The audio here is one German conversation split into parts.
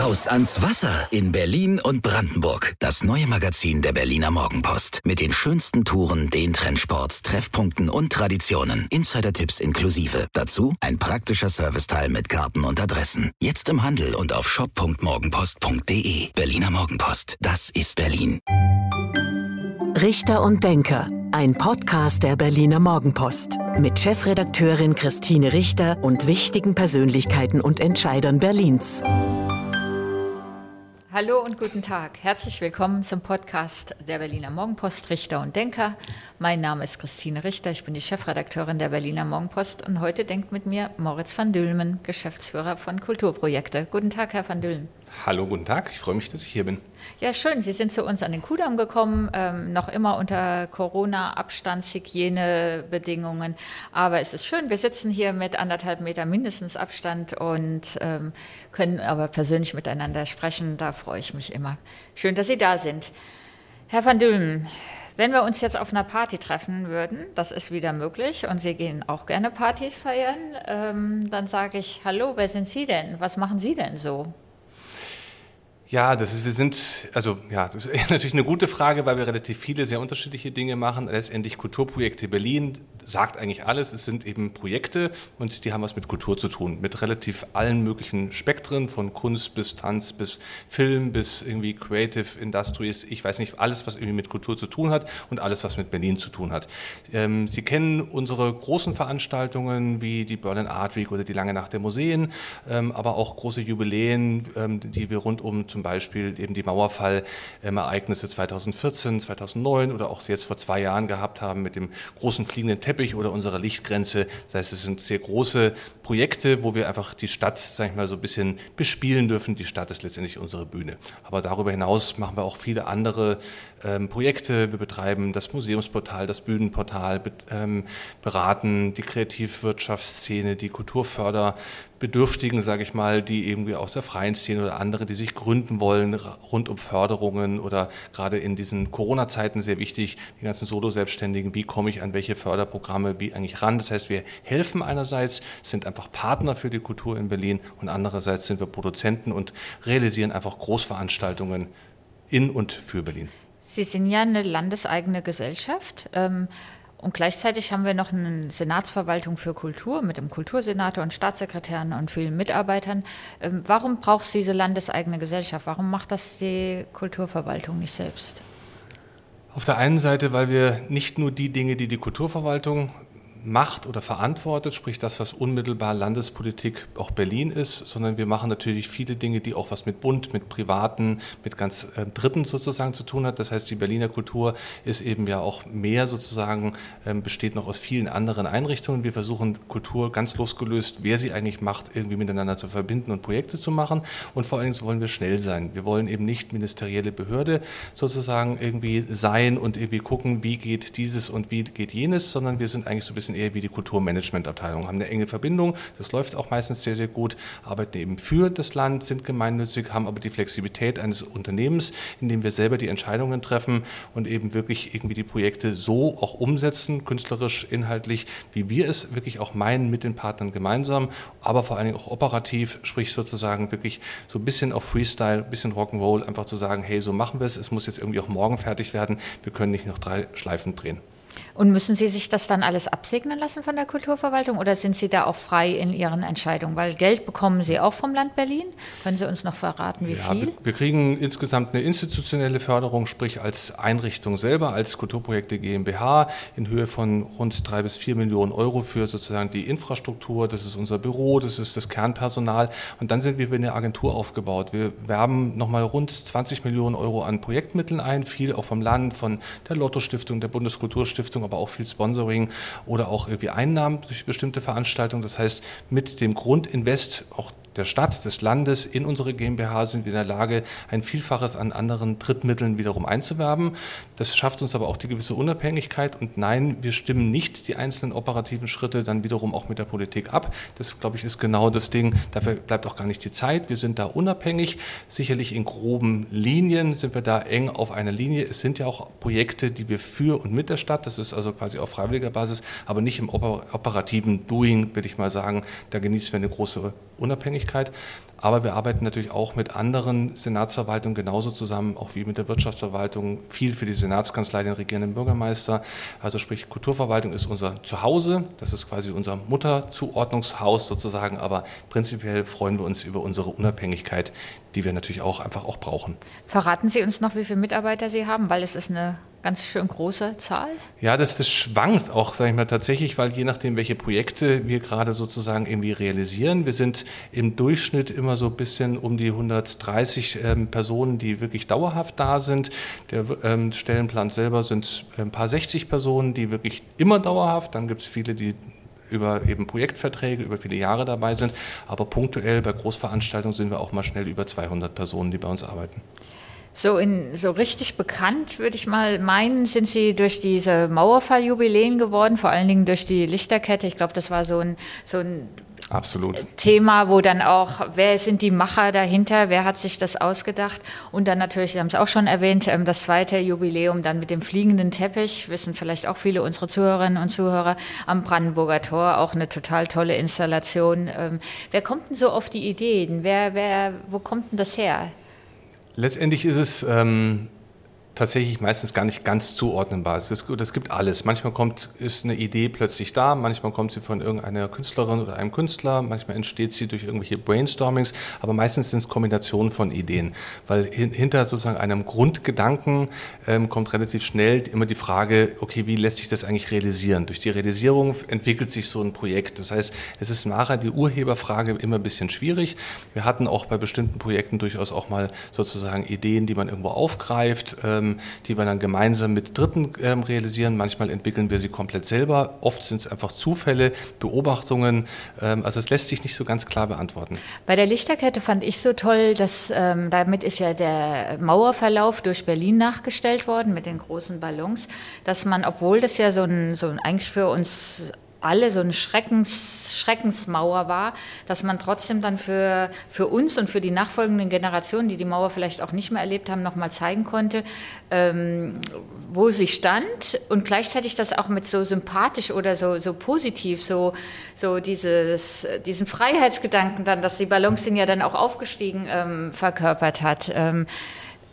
Raus ans Wasser in Berlin und Brandenburg. Das neue Magazin der Berliner Morgenpost. Mit den schönsten Touren, den Trendsports, Treffpunkten und Traditionen. Insider-Tipps inklusive. Dazu ein praktischer Serviceteil mit Karten und Adressen. Jetzt im Handel und auf shop.morgenpost.de. Berliner Morgenpost. Das ist Berlin. Richter und Denker. Ein Podcast der Berliner Morgenpost. Mit Chefredakteurin Christine Richter und wichtigen Persönlichkeiten und Entscheidern Berlins. Hallo und guten Tag. Herzlich willkommen zum Podcast der Berliner Morgenpost Richter und Denker. Mein Name ist Christine Richter, ich bin die Chefredakteurin der Berliner Morgenpost und heute denkt mit mir Moritz van Dülmen, Geschäftsführer von Kulturprojekte. Guten Tag, Herr van Dülmen. Hallo, guten Tag. Ich freue mich, dass ich hier bin. Ja, schön. Sie sind zu uns an den Kudamm gekommen, ähm, noch immer unter Corona-Abstandshygienebedingungen. Aber es ist schön. Wir sitzen hier mit anderthalb Meter mindestens Abstand und ähm, können aber persönlich miteinander sprechen. Da freue ich mich immer. Schön, dass Sie da sind. Herr van Dülmen, wenn wir uns jetzt auf einer Party treffen würden, das ist wieder möglich und Sie gehen auch gerne Partys feiern, ähm, dann sage ich, hallo, wer sind Sie denn? Was machen Sie denn so? Ja, das ist, wir sind, also ja, das ist natürlich eine gute Frage, weil wir relativ viele sehr unterschiedliche Dinge machen. Letztendlich Kulturprojekte Berlin sagt eigentlich alles. Es sind eben Projekte und die haben was mit Kultur zu tun, mit relativ allen möglichen Spektren, von Kunst bis Tanz bis Film bis irgendwie Creative Industries. Ich weiß nicht, alles, was irgendwie mit Kultur zu tun hat und alles, was mit Berlin zu tun hat. Ähm, Sie kennen unsere großen Veranstaltungen wie die Berlin Art Week oder die Lange Nacht der Museen, ähm, aber auch große Jubiläen, ähm, die wir rund um zum Beispiel eben die Mauerfall-Ereignisse 2014, 2009 oder auch jetzt vor zwei Jahren gehabt haben mit dem großen fliegenden Teppich oder unserer Lichtgrenze. Das heißt, es sind sehr große Projekte, wo wir einfach die Stadt, sag ich mal, so ein bisschen bespielen dürfen. Die Stadt ist letztendlich unsere Bühne. Aber darüber hinaus machen wir auch viele andere ähm, Projekte. Wir betreiben das Museumsportal, das Bühnenportal, bet, ähm, beraten die Kreativwirtschaftsszene, die Kulturförderbedürftigen, sage ich mal, die irgendwie aus der freien Szene oder andere, die sich gründen wollen, rund um Förderungen oder gerade in diesen Corona-Zeiten sehr wichtig, die ganzen Solo-Selbstständigen, wie komme ich an welche Förderprogramme, wie eigentlich ran. Das heißt, wir helfen einerseits, sind einfach Partner für die Kultur in Berlin und andererseits sind wir Produzenten und realisieren einfach Großveranstaltungen in und für Berlin. Sie sind ja eine landeseigene Gesellschaft. Ähm, und gleichzeitig haben wir noch eine Senatsverwaltung für Kultur mit dem Kultursenator und Staatssekretären und vielen Mitarbeitern. Ähm, warum braucht es diese landeseigene Gesellschaft? Warum macht das die Kulturverwaltung nicht selbst? Auf der einen Seite, weil wir nicht nur die Dinge, die die Kulturverwaltung macht oder verantwortet, sprich das, was unmittelbar Landespolitik auch Berlin ist, sondern wir machen natürlich viele Dinge, die auch was mit Bund, mit Privaten, mit ganz äh, Dritten sozusagen zu tun hat. Das heißt, die Berliner Kultur ist eben ja auch mehr sozusagen, ähm, besteht noch aus vielen anderen Einrichtungen. Wir versuchen Kultur ganz losgelöst, wer sie eigentlich macht, irgendwie miteinander zu verbinden und Projekte zu machen. Und vor allen Dingen wollen wir schnell sein. Wir wollen eben nicht ministerielle Behörde sozusagen irgendwie sein und irgendwie gucken, wie geht dieses und wie geht jenes, sondern wir sind eigentlich so ein bisschen bisschen eher wie die Kulturmanagementabteilung, haben eine enge Verbindung, das läuft auch meistens sehr, sehr gut, arbeiten eben für das Land, sind gemeinnützig, haben aber die Flexibilität eines Unternehmens, in dem wir selber die Entscheidungen treffen und eben wirklich irgendwie die Projekte so auch umsetzen, künstlerisch, inhaltlich, wie wir es wirklich auch meinen mit den Partnern gemeinsam, aber vor allen Dingen auch operativ, sprich sozusagen wirklich so ein bisschen auf Freestyle, ein bisschen Rock'n'Roll, einfach zu sagen, hey, so machen wir es, es muss jetzt irgendwie auch morgen fertig werden, wir können nicht noch drei Schleifen drehen. Und müssen Sie sich das dann alles absegnen lassen von der Kulturverwaltung oder sind Sie da auch frei in Ihren Entscheidungen? Weil Geld bekommen Sie auch vom Land Berlin. Können Sie uns noch verraten, wie ja, viel? Wir, kriegen insgesamt eine institutionelle Förderung, sprich als Einrichtung selber, als Kulturprojekte GmbH in Höhe von rund drei bis vier Millionen Euro für sozusagen die Infrastruktur. Das ist unser Büro, das ist das Kernpersonal. Und dann sind wir wie eine Agentur aufgebaut. Wir werben nochmal rund 20 Millionen Euro an Projektmitteln ein, viel auch vom Land, von der Lotto Stiftung, der Bundeskulturstiftung, aber auch viel Sponsoring oder auch irgendwie Einnahmen durch bestimmte Veranstaltungen. Das heißt, mit dem Grundinvest auch der Stadt, des Landes in unsere GmbH sind wir in der Lage, ein Vielfaches an anderen Drittmitteln wiederum einzuwerben. Das schafft uns aber auch die gewisse Unabhängigkeit. Und nein, wir stimmen nicht die einzelnen operativen Schritte dann wiederum auch mit der Politik ab. Das, glaube ich, ist genau das Ding. Dafür bleibt auch gar nicht die Zeit. Wir sind da unabhängig. Sicherlich in groben Linien sind wir da eng auf einer Linie. Es sind ja auch Projekte, die wir für und mit der Stadt, das ist also quasi auf freiwilliger Basis, aber nicht im operativen Doing, würde ich mal sagen. Da genießen wir eine große Unabhängigkeit. Aber wir arbeiten natürlich auch mit anderen Senatsverwaltungen genauso zusammen, auch wie mit der Wirtschaftsverwaltung, viel für die Senatskanzlei, den regierenden Bürgermeister. Also sprich, Kulturverwaltung ist unser Zuhause, das ist quasi unser Mutterzuordnungshaus sozusagen, aber prinzipiell freuen wir uns über unsere Unabhängigkeit, die wir natürlich auch einfach auch brauchen. Verraten Sie uns noch, wie viele Mitarbeiter Sie haben, weil es ist eine ganz schön große Zahl? Ja, das, das schwankt auch, sage ich mal, tatsächlich, weil je nachdem, welche Projekte wir gerade sozusagen irgendwie realisieren, wir sind im Durchschnitt immer so ein bisschen um die 130 ähm, Personen, die wirklich dauerhaft da sind. Der ähm, Stellenplan selber sind ein paar 60 Personen, die wirklich immer dauerhaft, dann gibt es viele, die über eben Projektverträge über viele Jahre dabei sind, aber punktuell bei Großveranstaltungen sind wir auch mal schnell über 200 Personen, die bei uns arbeiten. So, in, so richtig bekannt, würde ich mal meinen, sind Sie durch diese Mauerfalljubiläen geworden, vor allen Dingen durch die Lichterkette. Ich glaube, das war so ein, so ein Absolut. Thema, wo dann auch, wer sind die Macher dahinter, wer hat sich das ausgedacht? Und dann natürlich, Sie haben es auch schon erwähnt, ähm, das zweite Jubiläum dann mit dem fliegenden Teppich, wissen vielleicht auch viele unserer Zuhörerinnen und Zuhörer, am Brandenburger Tor, auch eine total tolle Installation. Ähm, wer kommt denn so auf die Ideen? Wer, wer, wo kommt denn das her? Letztendlich ist es ähm, tatsächlich meistens gar nicht ganz zuordnenbar. Es, ist, es gibt alles. Manchmal kommt, ist eine Idee plötzlich da, manchmal kommt sie von irgendeiner Künstlerin oder einem Künstler, manchmal entsteht sie durch irgendwelche Brainstormings, aber meistens sind es Kombinationen von Ideen. Weil hinter sozusagen einem Grundgedanken ähm, kommt relativ schnell immer die Frage, okay, wie lässt sich das eigentlich realisieren? Durch die Realisierung entwickelt sich so ein Projekt. Das heißt, es ist nachher die Urheberfrage immer ein bisschen schwierig. Wir hatten auch bei bestimmten Projekten durchaus auch mal sozusagen Ideen, die man irgendwo aufgreift. Ähm, die wir dann gemeinsam mit Dritten ähm, realisieren. Manchmal entwickeln wir sie komplett selber. Oft sind es einfach Zufälle, Beobachtungen. Ähm, also es lässt sich nicht so ganz klar beantworten. Bei der Lichterkette fand ich so toll, dass ähm, damit ist ja der Mauerverlauf durch Berlin nachgestellt worden mit den großen Ballons, dass man, obwohl das ja so ein, so ein eigentlich für uns alle so eine Schreckens, Schreckensmauer war, dass man trotzdem dann für, für uns und für die nachfolgenden Generationen, die die Mauer vielleicht auch nicht mehr erlebt haben, nochmal zeigen konnte, ähm, wo sie stand und gleichzeitig das auch mit so sympathisch oder so, so positiv, so, so dieses, diesen Freiheitsgedanken dann, dass die Ballons sind ja dann auch aufgestiegen, ähm, verkörpert hat. Ähm,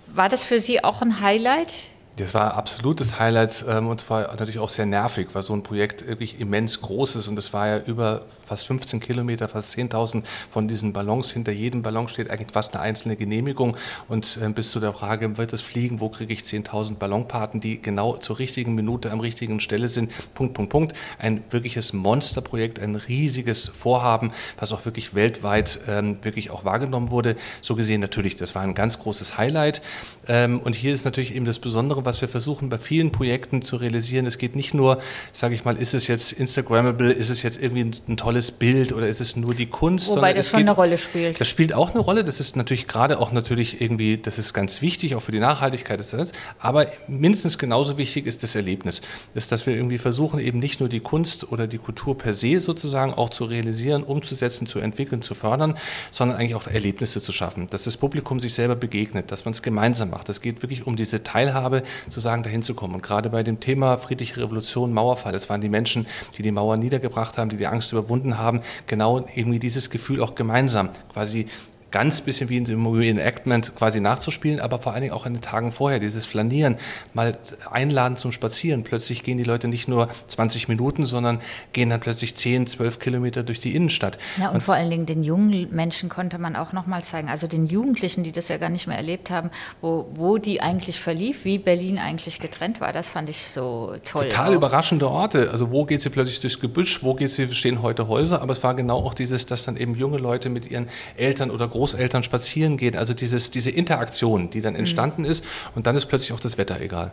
war das für Sie auch ein Highlight? Das war absolutes Highlight ähm, und zwar natürlich auch sehr nervig, weil so ein Projekt wirklich immens groß ist und es war ja über fast 15 Kilometer, fast 10.000 von diesen Ballons. Hinter jedem Ballon steht eigentlich fast eine einzelne Genehmigung und äh, bis zu der Frage, wird es fliegen, wo kriege ich 10.000 Ballonpaten, die genau zur richtigen Minute am richtigen Stelle sind. Punkt, Punkt, Punkt. Ein wirkliches Monsterprojekt, ein riesiges Vorhaben, was auch wirklich weltweit ähm, wirklich auch wahrgenommen wurde. So gesehen natürlich, das war ein ganz großes Highlight. Ähm, und hier ist natürlich eben das Besondere, was wir versuchen bei vielen Projekten zu realisieren. Es geht nicht nur, sage ich mal, ist es jetzt Instagrammable, ist es jetzt irgendwie ein, ein, tolles Bild oder ist es nur die Kunst? Wobei das schon geht, eine Rolle spielt. Das spielt auch eine Rolle. Das ist natürlich gerade auch natürlich irgendwie, das ist ganz wichtig, auch für die Nachhaltigkeit des Netzes. Aber mindestens genauso wichtig ist das Erlebnis. Ist, dass wir irgendwie versuchen, eben nicht nur die Kunst oder die Kultur per se sozusagen auch zu realisieren, umzusetzen, zu entwickeln, zu fördern, sondern eigentlich auch Erlebnisse zu schaffen. Dass das Publikum sich selber begegnet, dass man es gemeinsam macht. Es geht wirklich um diese Teilhabe, sozusagen dahin zu kommen. Und gerade bei dem Thema friedliche Revolution, Mauerfall, es waren die Menschen, die die Mauer niedergebracht haben, die die Angst überwunden haben, genau irgendwie dieses Gefühl auch gemeinsam quasi ganz bisschen wie in dem Reenactment quasi nachzuspielen, aber vor allen Dingen auch in den Tagen vorher, dieses Flanieren, mal einladen zum Spazieren. Plötzlich gehen die Leute nicht nur 20 Minuten, sondern gehen dann plötzlich 10, 12 Kilometer durch die Innenstadt. Ja, und, und vor allen Dingen den jungen Menschen konnte man auch nochmal zeigen, also den Jugendlichen, die das ja gar nicht mehr erlebt haben, wo, wo die eigentlich verlief, wie Berlin eigentlich getrennt war. Das fand ich so toll. Total auch. überraschende Orte. Also wo geht sie plötzlich durchs Gebüsch, wo geht sie, stehen heute Häuser, aber es war genau auch dieses, dass dann eben junge Leute mit ihren Eltern oder Großeltern spazieren gehen. Also dieses, diese Interaktion, die dann mhm. entstanden mhm. ist. Und dann ist plötzlich auch das Wetter egal.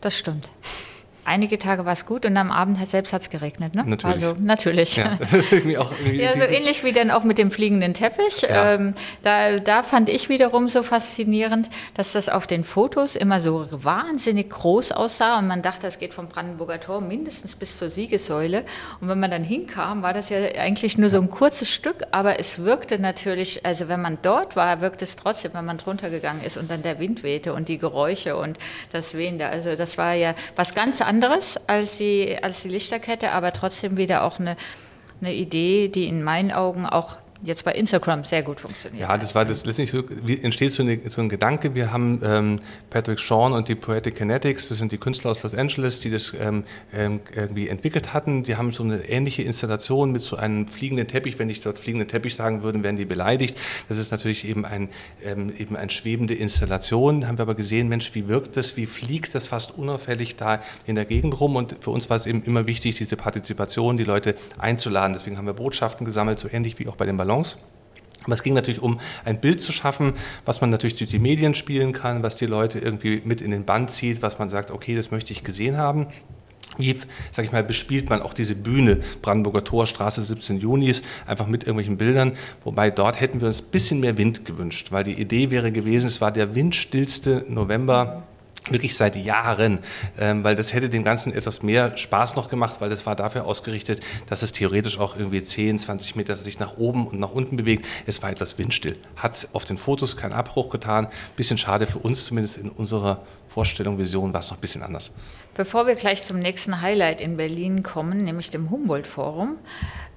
Das stimmt einige Tage war es gut und am Abend hat selbst hat es geregnet. Ne? Natürlich. Also natürlich. Ja, das ist irgendwie auch irgendwie ja, so ähnlich wie dann auch mit dem fliegenden Teppich. Ja. Ähm, da, da fand ich wiederum so faszinierend, dass das auf den Fotos immer so wahnsinnig groß aussah und man dachte, es geht vom Brandenburger Tor mindestens bis zur Siegessäule. Und wenn man dann hinkam, war das ja eigentlich nur so ein kurzes Stück, aber es wirkte natürlich, also wenn man dort war, wirkte es trotzdem, wenn man drunter gegangen ist und dann der Wind wehte und die Geräusche und das Wehende. Also das war ja was ganz anderes anderes als die, als die Lichterkette, aber trotzdem wieder auch eine, eine Idee, die in meinen Augen auch jetzt bei Instagram sehr gut funktioniert. Ja, das war das letztlich so, wie entsteht so, eine, so ein Gedanke. Wir haben ähm, Patrick Sean und die Poetic Kinetics, das sind die Künstler aus Los Angeles, die das ähm, ähm, irgendwie entwickelt hatten. Die haben so eine ähnliche Installation mit so einem fliegenden Teppich. Wenn ich dort fliegenden Teppich sagen würde, werden die beleidigt. Das ist natürlich eben ein ähm, eben eine schwebende Installation. Haben wir aber gesehen, Mensch, wie wirkt das? Wie fliegt das fast unauffällig da in der Gegend rum? Und für uns war es eben immer wichtig, diese Partizipation, die Leute einzuladen. Deswegen haben wir Botschaften gesammelt, so ähnlich wie auch bei den Ballons. Aber es ging natürlich um ein Bild zu schaffen, was man natürlich durch die Medien spielen kann, was die Leute irgendwie mit in den Band zieht, was man sagt, okay, das möchte ich gesehen haben. Wie, sag ich mal, bespielt man auch diese Bühne Brandenburger Tor, Straße 17 Junis, einfach mit irgendwelchen Bildern. Wobei dort hätten wir uns ein bisschen mehr Wind gewünscht, weil die Idee wäre gewesen, es war der windstillste November wirklich seit Jahren, ähm, weil das hätte dem Ganzen etwas mehr Spaß noch gemacht, weil das war dafür ausgerichtet, dass es theoretisch auch irgendwie 10, 20 Meter sich nach oben und nach unten bewegt. Es war etwas windstill. Hat auf den Fotos keinen Abbruch getan. Bisschen schade für uns zumindest in unserer Vorstellung, Vision war es noch ein bisschen anders. Bevor wir gleich zum nächsten Highlight in Berlin kommen, nämlich dem Humboldt-Forum,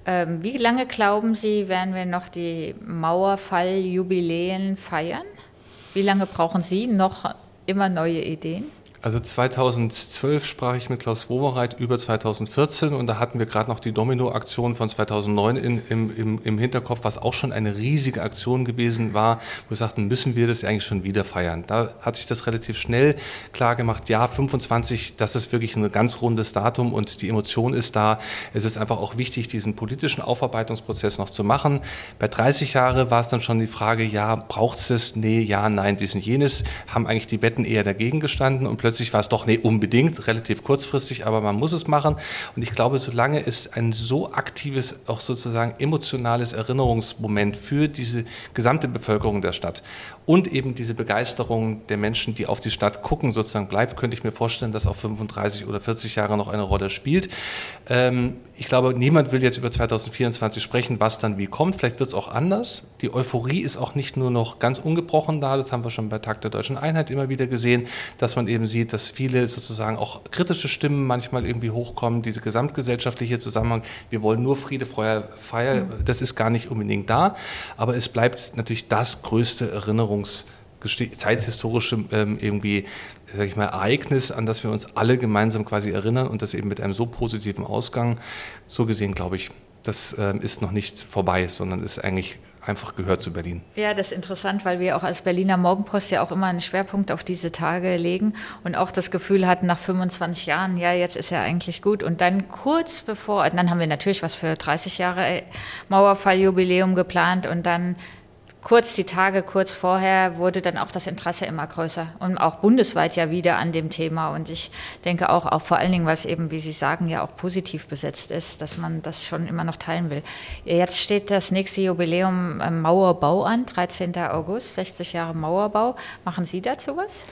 ähm, wie lange glauben Sie, werden wir noch die Mauerfall-Jubiläen feiern? Wie lange brauchen Sie noch immer neue Ideen? Also 2012 sprach ich mit Klaus Wowereit über 2014 und da hatten wir gerade noch die Domino-Aktion von 2009 in, im, im, im, Hinterkopf, was auch schon eine riesige Aktion gewesen war, wo wir sagten, müssen wir das eigentlich schon wieder feiern. Da hat sich das relativ schnell klar gemacht, ja, 25, das ist wirklich ein ganz rundes Datum und die Emotion ist da. Es ist einfach auch wichtig, diesen politischen Aufarbeitungsprozess noch zu machen. Bei 30 Jahre war es dann schon die Frage, ja, braucht es das? Nee, ja, nein, dies und jenes. Haben eigentlich die Wetten eher dagegen gestanden und plötzlich plötzlich war es doch, nee, unbedingt, relativ kurzfristig, aber man muss es machen. Und ich glaube, solange es ein so aktives, auch sozusagen emotionales Erinnerungsmoment für diese gesamte Bevölkerung der Stadt und eben diese Begeisterung der Menschen, die auf die Stadt gucken, sozusagen bleibt, könnte ich mir vorstellen, dass auch 35 oder 40 Jahre noch eine Rolle spielt. Ähm, ich glaube, niemand will jetzt über 2024 sprechen, was dann wie kommt. Vielleicht wird es auch anders. Die Euphorie ist auch nicht nur noch ganz ungebrochen da. Das haben wir schon bei Tag der Deutschen Einheit immer wieder gesehen, dass man eben sieht, dass viele sozusagen auch kritische Stimmen manchmal irgendwie hochkommen. Diese gesamtgesellschaftliche Zusammenhang, wir wollen nur Friede, Feuer, Feier, mhm. das ist gar nicht unbedingt da. Aber es bleibt natürlich das größte Erinnerungs- zeithistorische ähm, irgendwie, sag ich mal, Ereignis, an das wir uns alle gemeinsam quasi erinnern und das eben mit einem so positiven Ausgang. So gesehen, glaube ich, das ähm, ist noch nicht vorbei, sondern ist eigentlich einfach gehört zu Berlin. Ja, das ist interessant, weil wir auch als Berliner Morgenpost ja auch immer einen Schwerpunkt auf diese Tage legen und auch das Gefühl hatten nach 25 Jahren, ja, jetzt ist ja eigentlich gut. Und dann kurz bevor, dann haben wir natürlich was für 30 Jahre Mauerfalljubiläum geplant und dann kurz die Tage kurz vorher wurde dann auch das Interesse immer größer und auch bundesweit ja wieder an dem Thema und ich denke auch, auch vor allen Dingen, es eben, wie Sie sagen, ja auch positiv besetzt ist, dass man das schon immer noch teilen will. Jetzt steht das nächste Jubiläum Mauerbau an, 13. August, 60 Jahre Mauerbau. Machen Sie dazu was?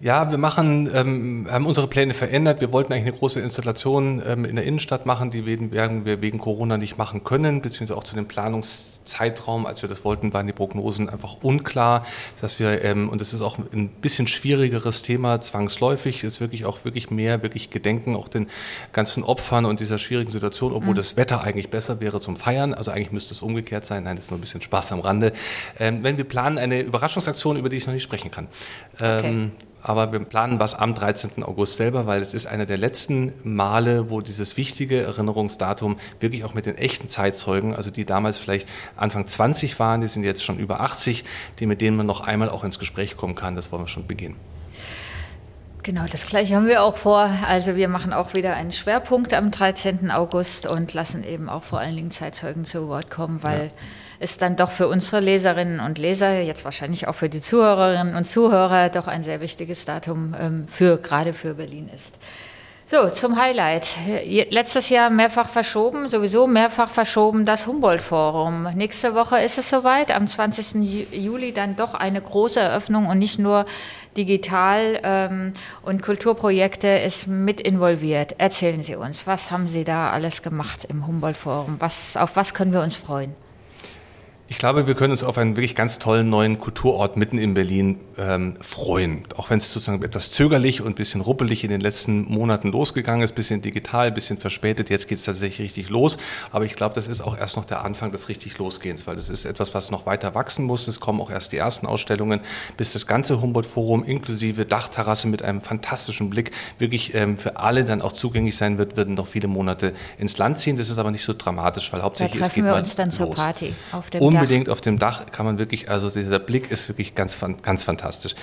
Ja, wir machen, ähm, haben unsere Pläne verändert. Wir wollten eigentlich eine große Installation ähm, in der Innenstadt machen, die werden wir wegen Corona nicht machen können, beziehungsweise auch zu dem Planungszeitraum, als wir das wollten, waren die Prognosen einfach unklar, dass wir, ähm, und es ist auch ein bisschen schwierigeres Thema, zwangsläufig, ist wirklich auch wirklich mehr, wirklich Gedenken auch den ganzen Opfern und dieser schwierigen Situation, obwohl mhm. das Wetter eigentlich besser wäre zum Feiern, also eigentlich müsste es umgekehrt sein, nein, das ist nur ein bisschen Spaß am Rande. Ähm, wenn wir planen eine Überraschungsaktion, über die ich noch nicht sprechen kann. Okay. Aber wir planen was am 13. August selber, weil es ist einer der letzten Male, wo dieses wichtige Erinnerungsdatum wirklich auch mit den echten Zeitzeugen, also die damals vielleicht Anfang 20 waren, die sind jetzt schon über 80, die mit denen man noch einmal auch ins Gespräch kommen kann, das wollen wir schon beginnen. Genau, das gleiche haben wir auch vor. Also wir machen auch wieder einen Schwerpunkt am 13. August und lassen eben auch vor allen Dingen Zeitzeugen zu Wort kommen, weil ja ist dann doch für unsere Leserinnen und Leser, jetzt wahrscheinlich auch für die Zuhörerinnen und Zuhörer, doch ein sehr wichtiges Datum ähm, für, gerade für Berlin ist. So, zum Highlight. Letztes Jahr mehrfach verschoben, sowieso mehrfach verschoben das Humboldt-Forum. Nächste Woche ist es soweit, am 20. Juli dann doch eine große Eröffnung und nicht nur digital ähm, und Kulturprojekte ist mit involviert. Erzählen Sie uns, was haben Sie da alles gemacht im Humboldt-Forum? Was, auf was können wir uns freuen? Ich glaube, wir können uns auf einen wirklich ganz tollen neuen Kulturort mitten in Berlin ähm, freuen. Auch wenn es sozusagen etwas zögerlich und ein bisschen ruppelig in den letzten Monaten losgegangen ist, bisschen digital, bisschen verspätet. Jetzt geht es tatsächlich richtig los. Aber ich glaube, das ist auch erst noch der Anfang des richtig Losgehens, weil das ist etwas, was noch weiter wachsen muss. Es kommen auch erst die ersten Ausstellungen, bis das ganze Humboldt-Forum inklusive Dachterrasse mit einem fantastischen Blick wirklich ähm, für alle dann auch zugänglich sein wird, würden noch viele Monate ins Land ziehen. Das ist aber nicht so dramatisch, weil hauptsächlich es geht wir uns dann los. zur Party auf dem unbedingt Dach. auf dem Dach kann man wirklich, also dieser Blick ist wirklich ganz, ganz fantastisch.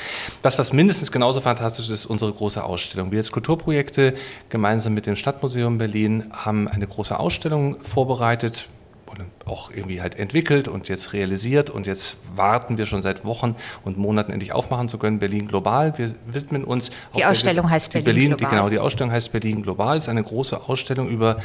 Das, was mindestens genauso fantastisch ist, unsere große Ausstellung. Wir als Kulturprojekte gemeinsam mit dem Stadtmuseum Berlin haben eine große Ausstellung vorbereitet auch irgendwie halt entwickelt und jetzt realisiert und jetzt warten wir schon seit Wochen und Monaten endlich aufmachen zu können. Berlin Global. Wir widmen uns. Die Ausstellung heißt Berlin, Berlin Global. Die, genau, die Ausstellung heißt Berlin Global. Es ist eine große Ausstellung über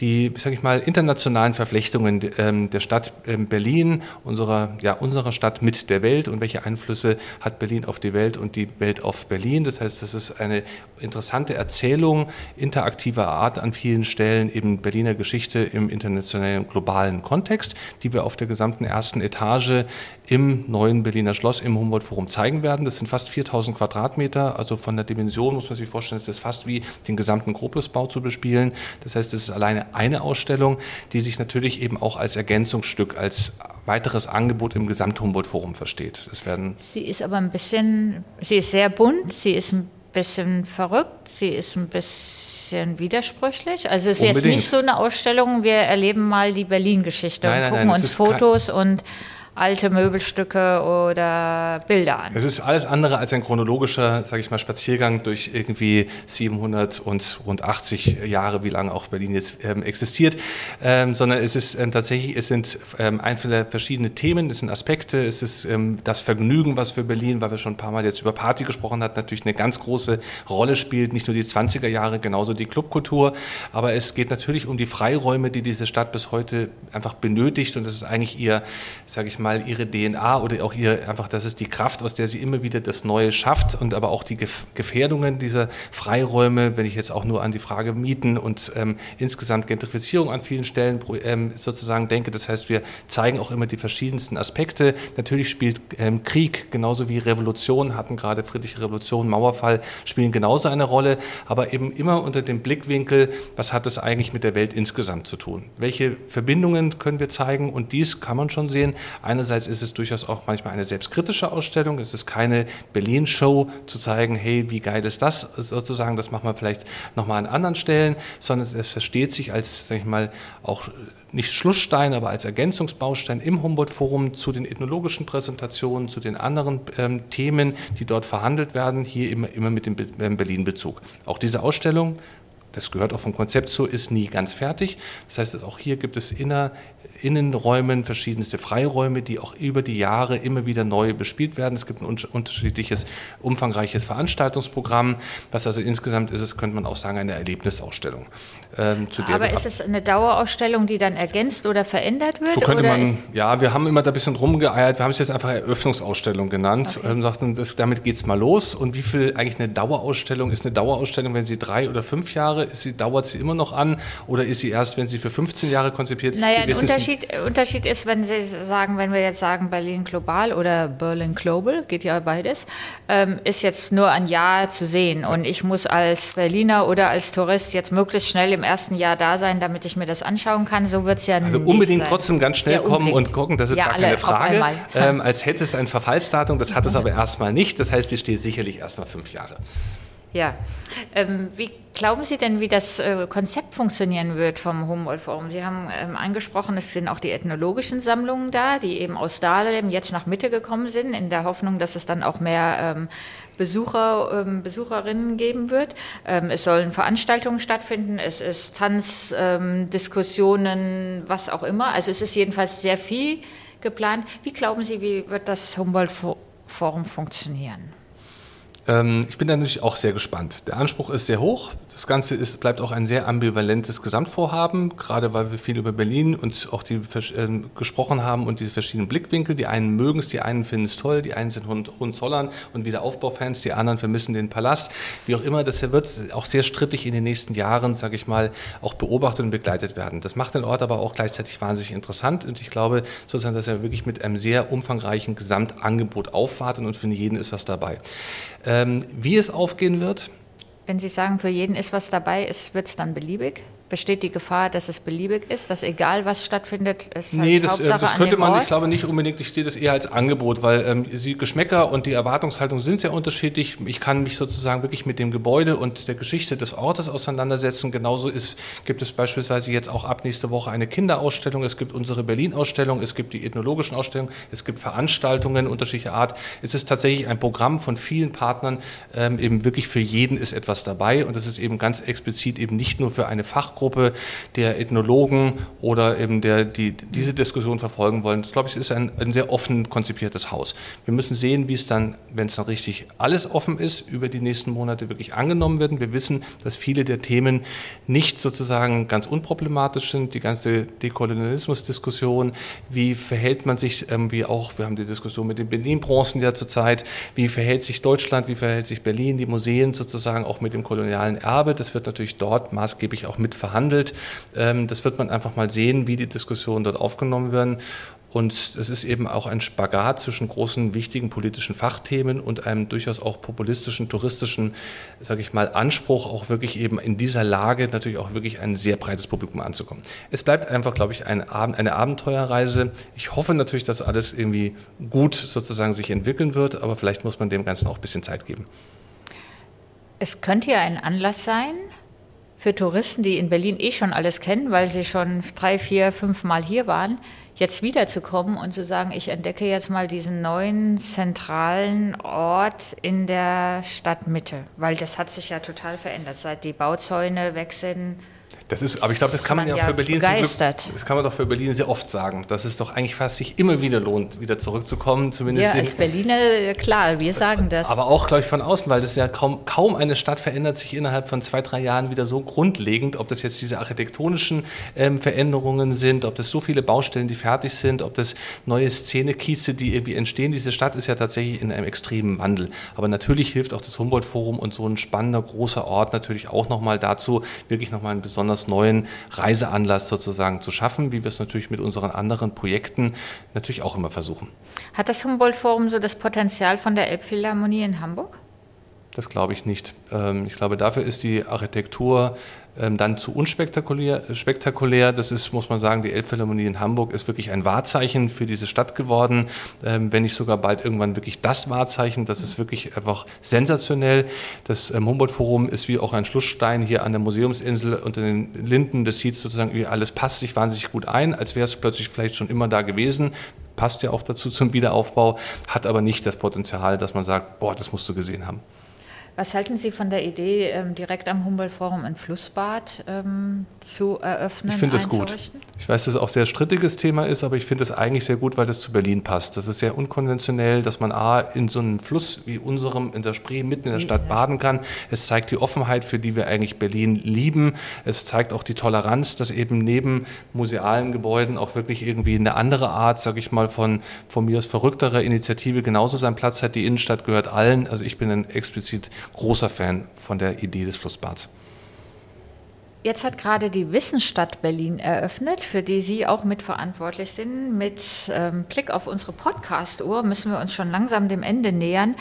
die, sage ich mal, internationalen Verflechtungen ähm, der Stadt ähm, Berlin, unserer, ja, unserer Stadt mit der Welt und welche Einflüsse hat Berlin auf die Welt und die Welt auf Berlin. Das heißt, das ist eine interessante Erzählung interaktiver Art an vielen Stellen, eben Berliner Geschichte im internationalen globalen Kontext. Kontext, die wir auf der gesamten ersten Etage im neuen Berliner Schloss im Humboldt-Forum zeigen werden. Das sind fast 4000 Quadratmeter, also von der Dimension muss man sich vorstellen, ist das fast wie den gesamten Gropiusbau zu bespielen. Das heißt, es ist alleine eine Ausstellung, die sich natürlich eben auch als Ergänzungsstück, als weiteres Angebot im Gesamt-Humboldt-Forum versteht. Das werden sie ist aber ein bisschen, sie ist sehr bunt, sie ist ein bisschen verrückt, sie ist ein bisschen bisschen widersprüchlich. Also es ist Unbedingt. jetzt nicht so eine Ausstellung, wir erleben mal die Berlin-Geschichte und gucken uns Fotos und alte Möbelstücke oder Bilder an. Es ist alles andere als ein chronologischer, sage ich mal, Spaziergang durch irgendwie 700 und rund 80 Jahre, wie lange auch Berlin jetzt ähm, existiert, ähm, sondern es ist ähm, tatsächlich, es sind ähm, einzelne verschiedene Themen, es sind Aspekte, es ist ähm, das Vergnügen, was für Berlin, weil wir schon ein paar Mal jetzt über Party gesprochen haben, natürlich eine ganz große Rolle spielt, nicht nur die 20er Jahre, genauso die Clubkultur, aber es geht natürlich um die Freiräume, die diese Stadt bis heute einfach benötigt. Und das ist eigentlich ihr, sage ich mal, mal ihre DNA oder auch ihr einfach, das ist die Kraft, aus der sie immer wieder das Neue schafft und aber auch die Gefährdungen dieser Freiräume, wenn ich jetzt auch nur an die Frage Mieten und ähm, insgesamt Gentrifizierung an vielen Stellen ähm, sozusagen denke. Das heißt, wir zeigen auch immer die verschiedensten Aspekte. Natürlich spielt ähm, Krieg genauso wie Revolution, hatten gerade friedliche Revolution, Mauerfall, spielen genauso eine Rolle, aber eben immer unter dem Blickwinkel, was hat es eigentlich mit der Welt insgesamt zu tun? Welche Verbindungen können wir zeigen? Und dies kann man schon sehen. Einerseits ist es durchaus auch manchmal eine selbstkritische Ausstellung. Es ist keine Berlin-Show zu zeigen, hey, wie geil ist das sozusagen, das machen wir vielleicht nochmal an anderen Stellen, sondern es versteht sich als, sag ich mal, auch nicht Schlussstein, aber als Ergänzungsbaustein im Humboldt-Forum zu den ethnologischen Präsentationen, zu den anderen ähm, Themen, die dort verhandelt werden, hier immer, immer mit dem Berlin-Bezug. Auch diese Ausstellung das gehört auch vom Konzept so, ist nie ganz fertig. Das heißt, auch hier gibt es inner, Innenräumen verschiedenste Freiräume, die auch über die Jahre immer wieder neu bespielt werden. Es gibt ein unterschiedliches, umfangreiches Veranstaltungsprogramm. Was also insgesamt ist, es könnte man auch sagen, eine Erlebnisausstellung. Ähm, Aber ist es eine Dauerausstellung, die dann ergänzt oder verändert wird? So könnte man, ja, wir haben immer da ein bisschen rumgeeiert. Wir haben es jetzt einfach Eröffnungsausstellung genannt. Okay. Ähm, sagten, das, damit geht es mal los. Und wie viel eigentlich eine Dauerausstellung ist? Eine Dauerausstellung, wenn sie drei oder fünf Jahre, ist sie, dauert sie immer noch an? Oder ist sie erst, wenn sie für 15 Jahre konzipiert? Naja, ein Unterschied, Unterschied ist, wenn Sie sagen, wenn wir jetzt sagen Berlin Global oder Berlin Global, geht ja beides, ähm, ist jetzt nur ein Jahr zu sehen. Und ich muss als Berliner oder als Tourist jetzt möglichst schnell im ersten Jahr da sein, damit ich mir das anschauen kann. So wird es ja Also unbedingt sein. trotzdem ganz schnell ja, kommen und gucken, das ist ja, gar keine Frage. Ähm, als hätte es ein Verfallsdatum, das hat es aber erstmal nicht. Das heißt, die steht sicherlich erstmal fünf Jahre. Ja. Ähm, wie glauben Sie denn, wie das äh, Konzept funktionieren wird vom Humboldt-Forum? Sie haben ähm, angesprochen, es sind auch die ethnologischen Sammlungen da, die eben aus Dahlem jetzt nach Mitte gekommen sind, in der Hoffnung, dass es dann auch mehr ähm, Besucher, ähm, Besucherinnen geben wird. Ähm, es sollen Veranstaltungen stattfinden, es ist Tanz, ähm, Diskussionen, was auch immer. Also es ist jedenfalls sehr viel geplant. Wie glauben Sie, wie wird das Humboldt-Forum funktionieren? Ähm, ich bin da natürlich auch sehr gespannt. Der Anspruch ist sehr hoch. Das Ganze ist, bleibt auch ein sehr ambivalentes Gesamtvorhaben, gerade weil wir viel über Berlin und auch die äh, gesprochen haben und diese verschiedenen Blickwinkel. Die einen mögen es, die einen finden es toll, die einen sind Hohenzollern und Wiederaufbaufans, die anderen vermissen den Palast. Wie auch immer, das wird auch sehr strittig in den nächsten Jahren, sage ich mal, auch beobachtet und begleitet werden. Das macht den Ort aber auch gleichzeitig wahnsinnig interessant und ich glaube sozusagen, dass er wirklich mit einem sehr umfangreichen Gesamtangebot aufwartet und für jeden ist was dabei. Ähm, wie es aufgehen wird? Wenn Sie sagen, für jeden ist was dabei, wird es dann beliebig? Besteht die Gefahr, dass es beliebig ist, dass egal was stattfindet, es halt nee, das, äh, das könnte man, Ort? ich glaube nicht unbedingt, ich sehe das eher als Angebot, weil ähm, die Geschmäcker und die Erwartungshaltung sind sehr unterschiedlich. Ich kann mich sozusagen wirklich mit dem Gebäude und der Geschichte des Ortes auseinandersetzen. Genauso ist, gibt es beispielsweise jetzt auch ab nächste Woche eine Kinderausstellung, es gibt unsere Berlin-Ausstellung, es gibt die ethnologischen Ausstellungen, es gibt Veranstaltungen unterschiedlicher Art. Es ist tatsächlich ein Programm von vielen Partnern, ähm, eben wirklich für jeden ist etwas dabei und das ist eben ganz explizit eben nicht nur für eine Fachgruppe, Fachgruppe der Ethnologen oder eben der, die diese Diskussion verfolgen wollen. Das glaube ich, ist ein, ein sehr offen konzipiertes Haus. Wir müssen sehen, wie es dann, wenn es dann richtig alles offen ist, über die nächsten Monate wirklich angenommen wird. Wir wissen, dass viele der Themen nicht sozusagen ganz unproblematisch sind. Die ganze Dekolonialismus-Diskussion, wie verhält man sich, ähm, wie auch, wir haben die Diskussion mit den Berlin-Bronzen ja zurzeit, wie verhält sich Deutschland, wie verhält sich Berlin, die Museen sozusagen auch mit dem kolonialen Erbe. Das wird natürlich dort maßgeblich auch mit verhandelt. Ähm, das wird man einfach mal sehen, wie die Diskussionen dort aufgenommen werden. Und es ist eben auch ein Spagat zwischen großen, wichtigen politischen Fachthemen und einem durchaus auch populistischen, touristischen, sage ich mal, Anspruch, auch wirklich eben in dieser Lage natürlich auch wirklich ein sehr breites Publikum anzukommen. Es bleibt einfach, glaube ich, eine Abenteuerreise. Ich hoffe natürlich, dass alles irgendwie gut sozusagen sich entwickeln wird, aber vielleicht muss man dem Ganzen auch ein bisschen Zeit geben. Es könnte ja ein Anlass sein, für Touristen, die in Berlin eh schon alles kennen, weil sie schon drei, vier, fünf Mal hier waren, jetzt wiederzukommen und zu sagen, ich entdecke jetzt mal diesen neuen zentralen Ort in der Stadtmitte, weil das hat sich ja total verändert, seit die Bauzäune weg sind das ist, aber ich glaube, das kann man, man ja, für Berlin begeistert. Glück, das kann man doch für Berlin sehr oft sagen, dass es doch eigentlich fast sich immer wieder lohnt, wieder zurückzukommen. Zumindest ja, als Berliner, klar, wir sagen das. Aber auch, glaube ich, von außen, weil das ja kaum, kaum eine Stadt verändert sich innerhalb von zwei, drei Jahren wieder so grundlegend, ob das jetzt diese architektonischen ähm, Veränderungen sind, ob das so viele Baustellen, die fertig sind, ob das neue Szenekieze, die irgendwie entstehen. Diese Stadt ist ja tatsächlich in einem extremen Wandel. Aber natürlich hilft auch das Humboldt-Forum und so ein spannender, großer Ort natürlich auch nochmal dazu, wirklich nochmal einen besonders besonders neuen Reiseanlass sozusagen zu schaffen, wie wir es natürlich mit unseren anderen Projekten natürlich auch immer versuchen. Hat das Humboldt-Forum so das Potenzial von der Elbphilharmonie in Hamburg? Das glaube ich nicht. Ähm, ich glaube, dafür ist die Architektur dann zu unspektakulär. Spektakulär. Das ist, muss man sagen, die Elbphilharmonie in Hamburg ist wirklich ein Wahrzeichen für diese Stadt geworden, ähm, wenn nicht sogar bald irgendwann wirklich das Wahrzeichen. Das ist wirklich einfach sensationell. Das Humboldt-Forum ist wie auch ein Schlussstein hier an der Museumsinsel unter den Linden. Das sieht sozusagen wie alles passt sich wahnsinnig gut ein, als wäre es plötzlich vielleicht schon immer da gewesen passt ja auch dazu zum Wiederaufbau, hat aber nicht das Potenzial, dass man sagt, boah, das musst du gesehen haben. Was halten Sie von der Idee, ähm, direkt am Humboldt-Forum ein Flussbad ähm, zu eröffnen? Ich finde das gut. Ich weiß, dass es auch sehr strittiges Thema ist, aber ich finde es eigentlich sehr gut, weil das zu Berlin passt. Das ist sehr unkonventionell, dass man A, in so einem Fluss wie unserem in der Spree mitten in der Stadt baden kann. Es zeigt die Offenheit, für die wir eigentlich Berlin lieben. Es zeigt auch die Toleranz, dass eben neben musealen Gebäuden auch wirklich irgendwie eine andere Art, sage ich mal, von, von mir aus verrückterer Initiative genauso seinen Platz hat. Die Innenstadt gehört allen. Also ich bin ein explizit großer Fan von der Idee des Flussbads. Jetzt hat gerade die Wissensstadt Berlin eröffnet, für die Sie auch mitverantwortlich sind. Mit ähm, Blick auf unsere Podcast-Uhr müssen wir uns schon langsam dem Ende nähern.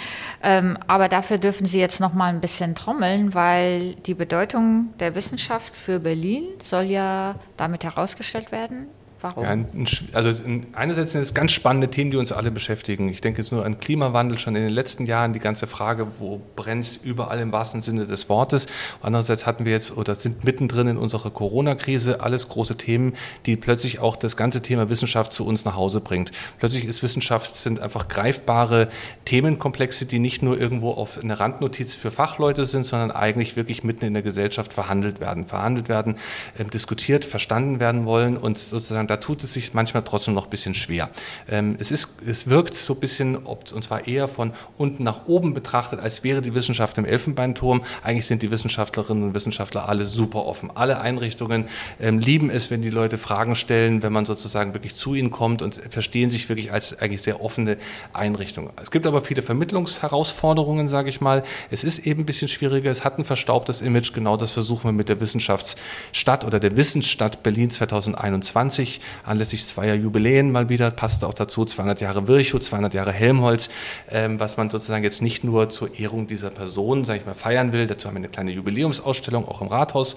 Ähm, aber dafür dürfen Sie jetzt noch mal ein bisschen trommeln, weil die Bedeutung der Wissenschaft für Berlin soll ja damit herausgestellt werden. Warum? Ja, ein, also einerseits sind es ganz spannende Themen, die uns alle beschäftigen. Ich denke jetzt nur an Klimawandel, schon in den letzten Jahren die ganze Frage, wo brennt es überall im wahrsten Sinne des Wortes. Andererseits hatten wir jetzt oder sind mittendrin in unserer Corona-Krise alles große Themen, die plötzlich auch das ganze Thema Wissenschaft zu uns nach Hause bringt. Plötzlich ist Wissenschaft sind einfach greifbare Themenkomplexe, die nicht nur irgendwo auf eine Randnotiz für Fachleute sind, sondern eigentlich wirklich mitten in der Gesellschaft verhandelt werden, verhandelt werden, äh, diskutiert, verstanden werden wollen und sozusagen da tut es sich manchmal trotzdem noch ein bisschen schwer. Ähm, es, ist, es wirkt so ein bisschen, und zwar eher von unten nach oben betrachtet, als wäre die Wissenschaft im Elfenbeinturm. Eigentlich sind die Wissenschaftlerinnen und Wissenschaftler alle super offen. Alle Einrichtungen ähm, lieben es, wenn die Leute Fragen stellen, wenn man sozusagen wirklich zu ihnen kommt und verstehen sich wirklich als eigentlich sehr offene Einrichtung. Es gibt aber viele Vermittlungsherausforderungen, sage ich mal. Es ist eben ein bisschen schwieriger. Es hat ein verstaubtes Image. Genau das versuchen wir mit der Wissenschaftsstadt oder der Wissensstadt Berlin 2021 anlässlich zweier Jubiläen mal wieder. Passt auch dazu 200 Jahre Virchow, 200 Jahre Helmholtz, ähm, was man sozusagen jetzt nicht nur zur Ehrung dieser Person, sage ich mal, feiern will. Dazu haben wir eine kleine Jubiläumsausstellung auch im Rathaus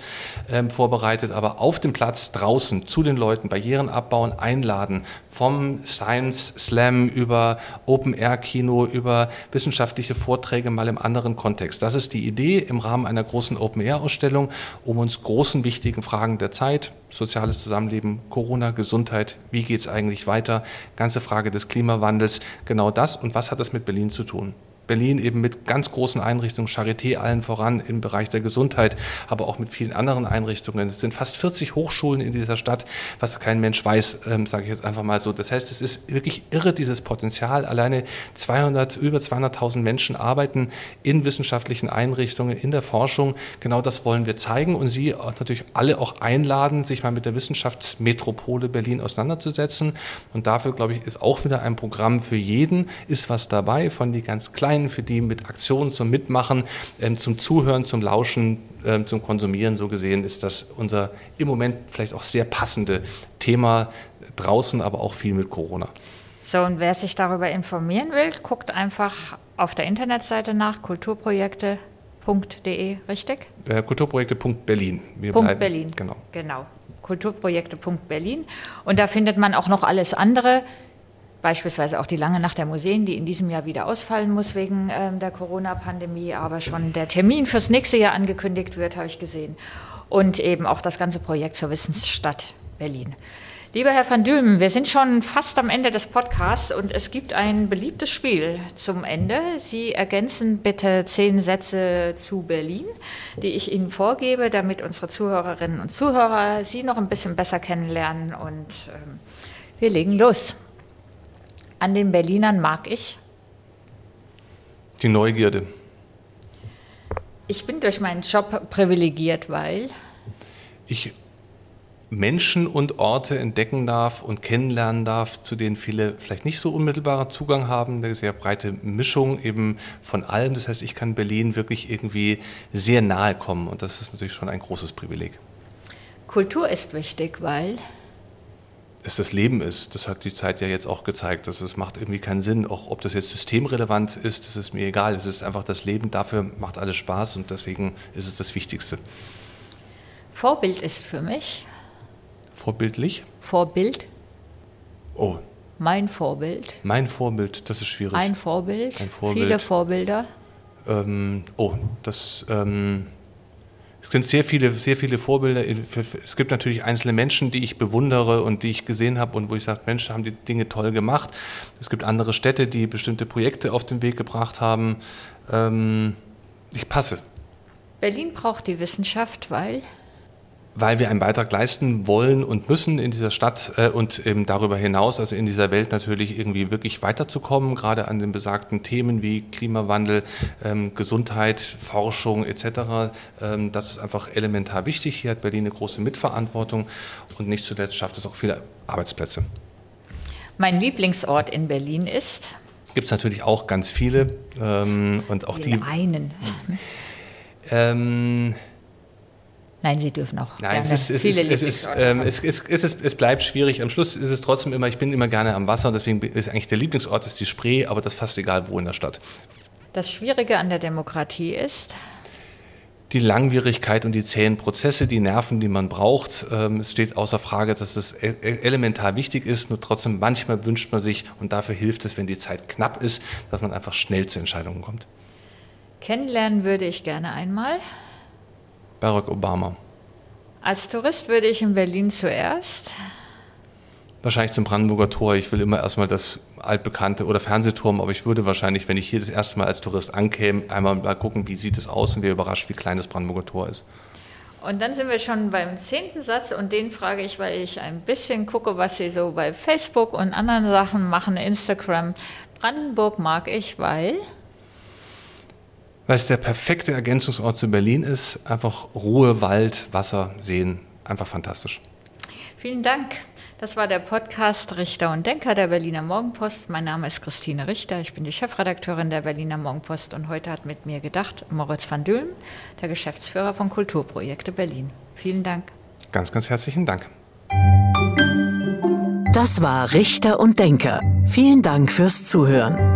ähm, vorbereitet, aber auf dem Platz draußen zu den Leuten Barrieren abbauen, einladen, vom Science Slam über Open Air Kino, über wissenschaftliche Vorträge mal im anderen Kontext. Das ist die Idee im Rahmen einer großen Open Air Ausstellung, um uns großen wichtigen Fragen der Zeit, soziales Zusammenleben, Corona, Gesundheit, wie geht es eigentlich weiter, ganze Frage des Klimawandels, genau das und was hat das mit Berlin zu tun? Berlin eben mit ganz großen Einrichtungen, Charité allen voran im Bereich der Gesundheit, aber auch mit vielen anderen Einrichtungen. Es sind fast 40 Hochschulen in dieser Stadt, was kein Mensch weiß, ähm, sage ich jetzt einfach mal so. Das heißt, es ist wirklich irre, dieses Potenzial. Alleine 200, über 200.000 Menschen arbeiten in wissenschaftlichen Einrichtungen, in der Forschung. Genau das wollen wir zeigen und Sie natürlich alle auch einladen, sich mal mit der Wissenschaftsmetropole Berlin auseinanderzusetzen. Und dafür, glaube ich, ist auch wieder ein Programm für jeden, ist was dabei, von die ganz kleinen Kleinen, für die mit Aktionen zum Mitmachen, ähm, zum Zuhören, zum Lauschen, ähm, zum Konsumieren so gesehen, ist das unser im Moment vielleicht auch sehr passende Thema draußen, aber auch viel mit Corona. So, und wer sich darüber informieren will, guckt einfach auf der Internetseite nach, kulturprojekte.de, richtig? Äh, Kulturprojekte.berlin. Punkt Berlin. Genau. Genau. Kulturprojekte.berlin. Und da findet man auch noch alles andere beispielsweise auch die lange Nacht der Museen, die in diesem Jahr wieder ausfallen muss wegen ähm, der Corona-Pandemie, aber schon der Termin fürs nächste Jahr angekündigt wird, habe ich gesehen. Und eben auch das ganze Projekt zur Wissensstadt Berlin. Lieber Herr van Dülmen, wir sind schon fast am Ende des Podcasts und es gibt ein beliebtes Spiel zum Ende. Sie ergänzen bitte zehn Sätze zu Berlin, die ich Ihnen vorgebe, damit unsere Zuhörerinnen und Zuhörer Sie noch ein bisschen besser kennenlernen. Und ähm, wir legen los an den Berlinern mag ich? Die Neugierde. Ich bin durch meinen Job privilegiert, weil ich Menschen und Orte entdecken darf und kennenlernen darf, zu denen viele vielleicht nicht so unmittelbarer Zugang haben. Eine sehr breite Mischung eben von allem. Das heißt, ich kann Berlin wirklich irgendwie sehr nahe kommen und das ist natürlich schon ein großes Privileg. Kultur ist wichtig, weil es das Leben ist. Das hat die Zeit ja jetzt auch gezeigt. Dass es macht irgendwie keinen Sinn. Auch ob das jetzt systemrelevant ist, das ist mir egal. Es ist einfach das Leben. Dafür macht alles Spaß und deswegen ist es das Wichtigste. Vorbild ist für mich. Vorbildlich? Vorbild. Oh. Mein Vorbild. Mein Vorbild, das ist schwierig. Ein Vorbild. Ein Vorbild. Viele Vorbilder. Ähm, oh, das. Ähm, es sind sehr viele, sehr viele Vorbilder. Es gibt natürlich einzelne Menschen, die ich bewundere und die ich gesehen habe und wo ich sage, Mensch, haben die Dinge toll gemacht. Es gibt andere Städte, die bestimmte Projekte auf den Weg gebracht haben. Ähm, ich passe. Berlin braucht die Wissenschaft, weil weil wir einen Beitrag leisten wollen und müssen in dieser Stadt äh, und eben darüber hinaus, also in dieser Welt natürlich irgendwie wirklich weiterzukommen, gerade an den besagten Themen wie Klimawandel, ähm, Gesundheit, Forschung etc. Ähm, das ist einfach elementar wichtig. Hier hat Berlin eine große Mitverantwortung und nicht zuletzt schafft es auch viele Arbeitsplätze. Mein Lieblingsort in Berlin ist? Gibt es natürlich auch ganz viele ähm, und auch die. Einen. Ähm, Nein, Sie dürfen auch. Nein, es, ist, es, ist, es, ähm, es, ist, es, bleibt schwierig. Am Schluss ist es trotzdem immer, ich bin immer gerne am Wasser, deswegen ist eigentlich der Lieblingsort ist die Spree, aber das ist fast egal, wo in der Stadt. Das Schwierige an der Demokratie ist? Die Langwierigkeit und die zähen Prozesse, die Nerven, die man braucht. Ähm, es steht außer Frage, dass es e-, e-, elementar wichtig ist. Nur trotzdem, manchmal wünscht man sich, und dafür hilft es, wenn die Zeit knapp ist, dass man einfach schnell zu Entscheidungen kommt. Kennenlernen würde ich gerne einmal. Barack Obama. Als Tourist würde ich in Berlin zuerst. Wahrscheinlich zum Brandenburger Tor. Ich will immer erstmal das altbekannte oder Fernsehturm, aber ich würde wahrscheinlich, wenn ich hier das erste Mal als Tourist ankäme, einmal mal gucken, wie sieht es aus und wäre überrascht, wie klein das Brandenburger Tor ist. Und dann sind wir schon beim zehnten Satz und den frage ich, weil ich ein bisschen gucke, was Sie so bei Facebook und anderen Sachen machen, Instagram. Brandenburg mag ich, weil? Weil es der perfekte Ergänzungsort zu Berlin ist. Einfach Ruhe, Wald, Wasser, Seen. Einfach fantastisch. Vielen Dank. Das war der Podcast Richter und Denker der Berliner Morgenpost. Mein Name ist Christine Richter. Ich bin die Chefredakteurin der Berliner Morgenpost und heute hat mit mir gedacht Moritz van Dülm, der Geschäftsführer von Kulturprojekte Berlin. Vielen Dank. Ganz, ganz herzlichen Dank. Das war Richter und Denker. Vielen Dank fürs Zuhören.